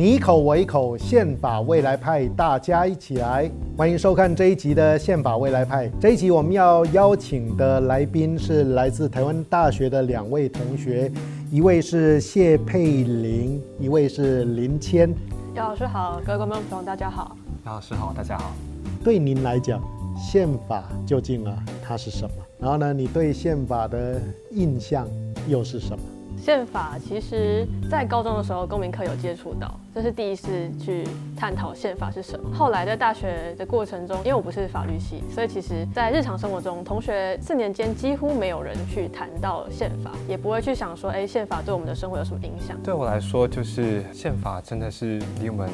你一口我一口，宪法未来派，大家一起来，欢迎收看这一集的宪法未来派。这一集我们要邀请的来宾是来自台湾大学的两位同学，一位是谢佩玲，一位是林谦。姚老师好，各位观众朋友大家好。姚老师好，大家好。对您来讲，宪法究竟啊它是什么？然后呢，你对宪法的印象又是什么？宪法其实，在高中的时候，公民课有接触到。这是第一次去探讨宪法是什么。后来在大学的过程中，因为我不是法律系，所以其实在日常生活中，同学四年间几乎没有人去谈到宪法，也不会去想说，哎，宪法对我们的生活有什么影响？对我来说，就是宪法真的是离我们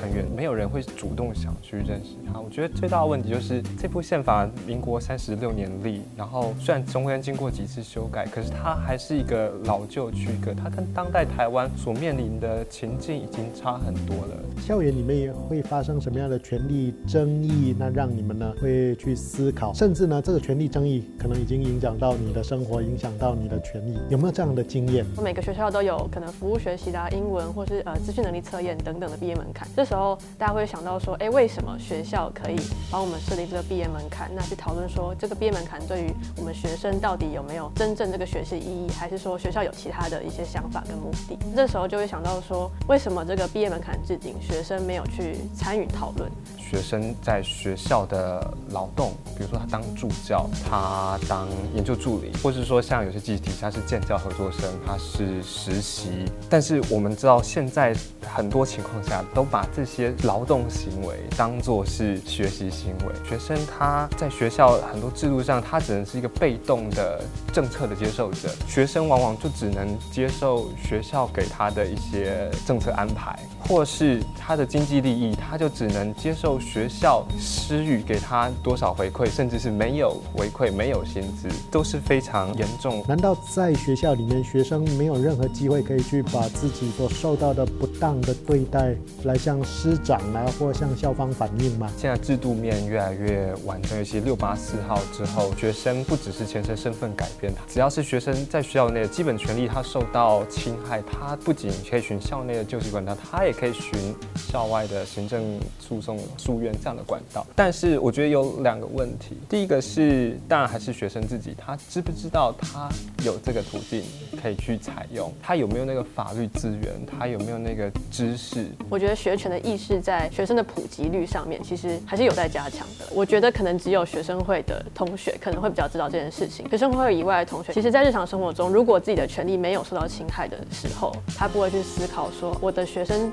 很远，没有人会主动想去认识它。我觉得最大的问题就是这部宪法，民国三十六年立，然后虽然中间经过几次修改，可是它还是一个老旧区隔，它跟当代台湾所面临的情境已经。差很多了。校园里面也会发生什么样的权利争议？那让你们呢会去思考，甚至呢这个权利争议可能已经影响到你的生活，影响到你的权益，有没有这样的经验？每个学校都有可能服务学习的、啊、英文，或是呃资讯能力测验等等的毕业门槛。这时候大家会想到说，哎，为什么学校可以帮我们设立这个毕业门槛？那去讨论说，这个毕业门槛对于我们学生到底有没有真正这个学习意义，还是说学校有其他的一些想法跟目的？这时候就会想到说，为什么这个毕业门槛制定，学生没有去参与讨论。学生在学校的劳动，比如说他当助教，他当研究助理，或是说像有些集体，他是建教合作生，他是实习。但是我们知道，现在很多情况下都把这些劳动行为当作是学习行为。学生他在学校很多制度上，他只能是一个被动的政策的接受者。学生往往就只能接受学校给他的一些政策安排。或是他的经济利益，他就只能接受学校施予给他多少回馈，甚至是没有回馈、没有薪资，都是非常严重。难道在学校里面，学生没有任何机会可以去把自己所受到的不当的对待来向师长啊，或向校方反映吗？现在制度面越来越完整，尤其六八四号之后，学生不只是前身身份改变，只要是学生在学校内的基本权利他受到侵害，他不仅可以寻校内的救济管道，他也可以寻校外的行政诉讼诉愿这样的管道，但是我觉得有两个问题。第一个是，当然还是学生自己，他知不知道他有这个途径可以去采用？他有没有那个法律资源？他有没有那个知识？我觉得学权的意识在学生的普及率上面，其实还是有待加强的。我觉得可能只有学生会的同学可能会比较知道这件事情。学生会以外的同学，其实在日常生活中，如果自己的权利没有受到侵害的时候，他不会去思考说我的学生。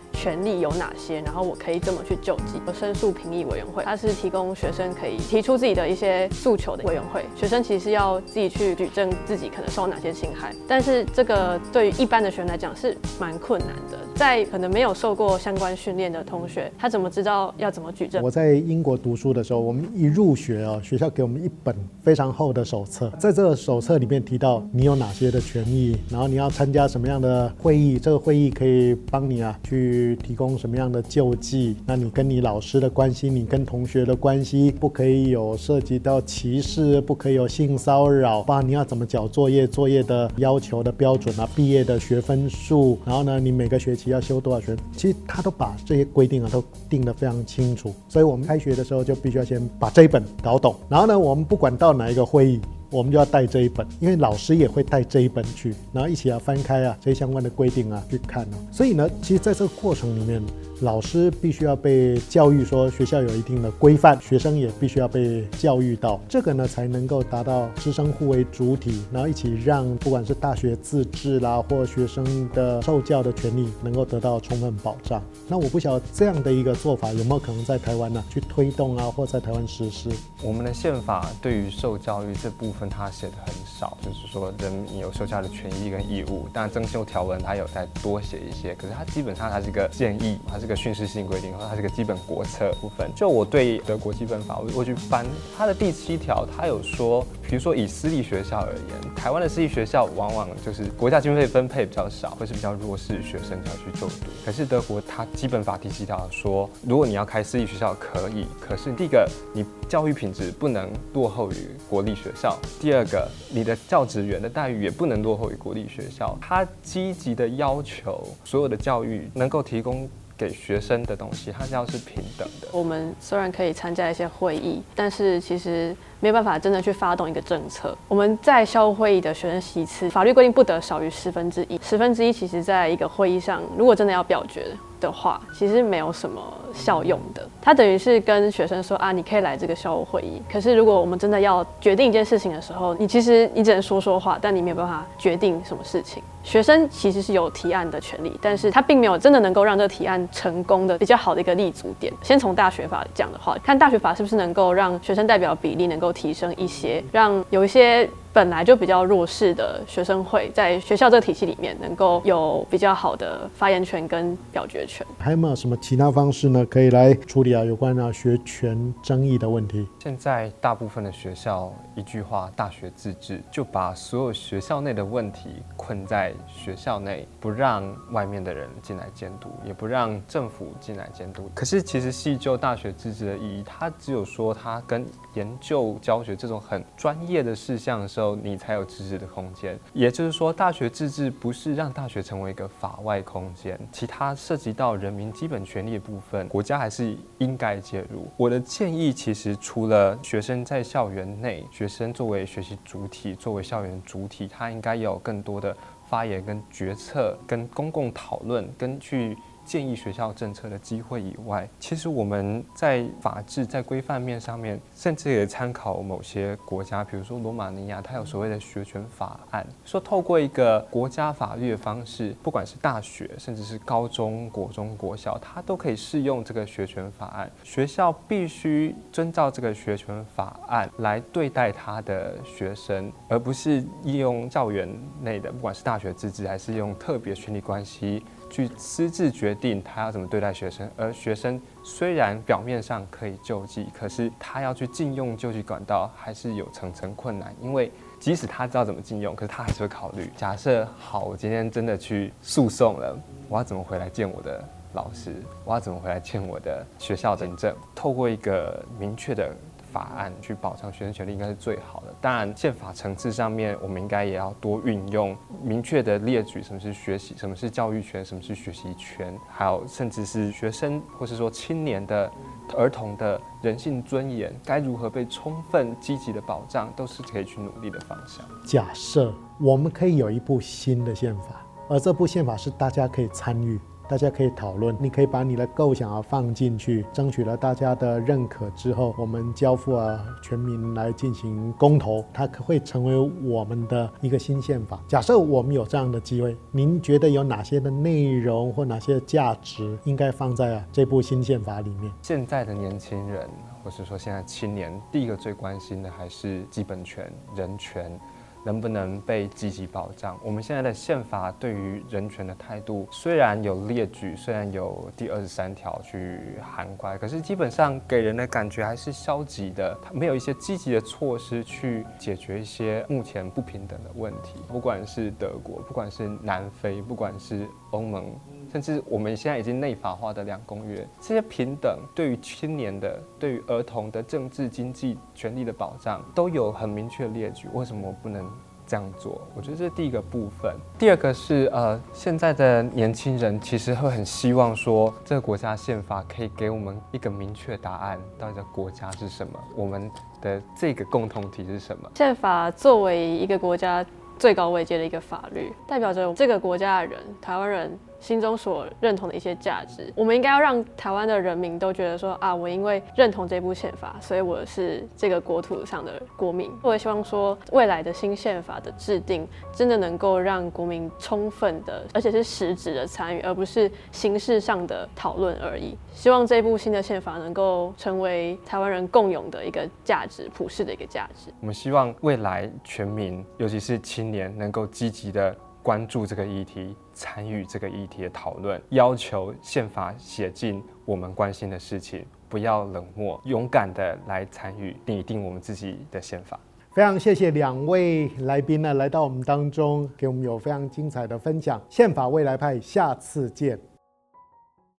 权利有哪些？然后我可以怎么去救济？有申诉评议委员会，它是提供学生可以提出自己的一些诉求的委员会。学生其实要自己去举证自己可能受哪些侵害，但是这个对于一般的学生来讲是蛮困难的。在可能没有受过相关训练的同学，他怎么知道要怎么举证？我在英国读书的时候，我们一入学啊，学校给我们一本非常厚的手册，在这个手册里面提到你有哪些的权益，然后你要参加什么样的会议，这个会议可以帮你啊去。提供什么样的救济？那你跟你老师的关系，你跟同学的关系，不可以有涉及到歧视，不可以有性骚扰。不然，你要怎么缴作业？作业的要求的标准啊，毕业的学分数，然后呢，你每个学期要修多少学？其实他都把这些规定啊都定得非常清楚。所以我们开学的时候就必须要先把这一本搞懂。然后呢，我们不管到哪一个会议。我们就要带这一本，因为老师也会带这一本去，然后一起要翻开啊，这些相关的规定啊去看啊。所以呢，其实在这个过程里面。老师必须要被教育，说学校有一定的规范，学生也必须要被教育到，这个呢才能够达到师生互为主体，然后一起让不管是大学自治啦，或学生的受教的权利能够得到充分保障。那我不晓得这样的一个做法有没有可能在台湾呢去推动啊，或在台湾实施？我们的宪法对于受教育这部分它写的很少，就是说人民有受教的权益跟义务。但增修条文它有再多写一些，可是它基本上它是一个建议，它是个。个训示性规定，它是个基本国策部分。就我对德国基本法，我我去翻它的第七条，它有说，比如说以私立学校而言，台湾的私立学校往往就是国家经费分配比较少，或是比较弱势学生才去就读。可是德国它基本法第七条说，如果你要开私立学校可以，可是第一个你教育品质不能落后于国立学校，第二个你的教职员的待遇也不能落后于国立学校。它积极的要求所有的教育能够提供。给学生的东西，它要是平等的。我们虽然可以参加一些会议，但是其实没有办法真的去发动一个政策。我们在校务会议的学生席次，法律规定不得少于十分之一。十分之一，其实在一个会议上，如果真的要表决的话，其实没有什么效用的。它等于是跟学生说啊，你可以来这个校务会议。可是如果我们真的要决定一件事情的时候，你其实你只能说说话，但你没有办法决定什么事情。学生其实是有提案的权利，但是他并没有真的能够让这个提案成功的比较好的一个立足点。先从大学法讲的话，看大学法是不是能够让学生代表比例能够提升一些，让有一些。本来就比较弱势的学生会在学校这个体系里面，能够有比较好的发言权跟表决权。还有没有什么其他方式呢？可以来处理啊有关啊学权争议的问题？现在大部分的学校一句话“大学自治”，就把所有学校内的问题困在学校内，不让外面的人进来监督，也不让政府进来监督。可是其实细究大学自治的意义，它只有说它跟研究教学这种很专业的事项的时候。你才有自治的空间，也就是说，大学自治不是让大学成为一个法外空间，其他涉及到人民基本权利的部分，国家还是应该介入。我的建议其实除了学生在校园内，学生作为学习主体，作为校园主体，他应该有更多的发言、跟决策、跟公共讨论、跟去。建议学校政策的机会以外，其实我们在法制在规范面上面，甚至也参考某些国家，比如说罗马尼亚，它有所谓的学权法案，说透过一个国家法律的方式，不管是大学，甚至是高中国中国小，它都可以适用这个学权法案。学校必须遵照这个学权法案来对待他的学生，而不是利用校园内的，不管是大学自治还是用特别权利关系。去私自决定他要怎么对待学生，而学生虽然表面上可以救济，可是他要去禁用救济管道还是有层层困难。因为即使他知道怎么禁用，可是他还是会考虑。假设好，我今天真的去诉讼了，我要怎么回来见我的老师？我要怎么回来见我的学校行政？透过一个明确的。法案去保障学生权利应该是最好的。当然，宪法层次上面，我们应该也要多运用明确的列举什么是学习，什么是教育权，什么是学习权，还有甚至是学生或是说青年的儿童的人性尊严该如何被充分积极的保障，都是可以去努力的方向。假设我们可以有一部新的宪法，而这部宪法是大家可以参与。大家可以讨论，你可以把你的构想啊放进去，争取了大家的认可之后，我们交付啊全民来进行公投，它可会成为我们的一个新宪法。假设我们有这样的机会，您觉得有哪些的内容或哪些价值应该放在啊这部新宪法里面？现在的年轻人，或是说现在青年，第一个最关心的还是基本权、人权。能不能被积极保障？我们现在的宪法对于人权的态度虽然有列举，虽然有第二十三条去涵盖，可是基本上给人的感觉还是消极的。它没有一些积极的措施去解决一些目前不平等的问题。不管是德国，不管是南非，不管是欧盟。甚至我们现在已经内法化的两公约，这些平等对于青年的、对于儿童的政治经济权利的保障都有很明确的列举。为什么我不能这样做？我觉得这是第一个部分。第二个是呃，现在的年轻人其实会很希望说，这个国家宪法可以给我们一个明确答案，到底的国家是什么？我们的这个共同体是什么？宪法作为一个国家最高位阶的一个法律，代表着这个国家的人，台湾人。心中所认同的一些价值，我们应该要让台湾的人民都觉得说啊，我因为认同这部宪法，所以我是这个国土上的国民。我也希望说，未来的新宪法的制定，真的能够让国民充分的，而且是实质的参与，而不是形式上的讨论而已。希望这部新的宪法能够成为台湾人共有的一个价值，普世的一个价值。我们希望未来全民，尤其是青年，能够积极的。关注这个议题，参与这个议题的讨论，要求宪法写进我们关心的事情，不要冷漠，勇敢的来参与拟定我们自己的宪法。非常谢谢两位来宾呢，来到我们当中，给我们有非常精彩的分享。宪法未来派，下次见。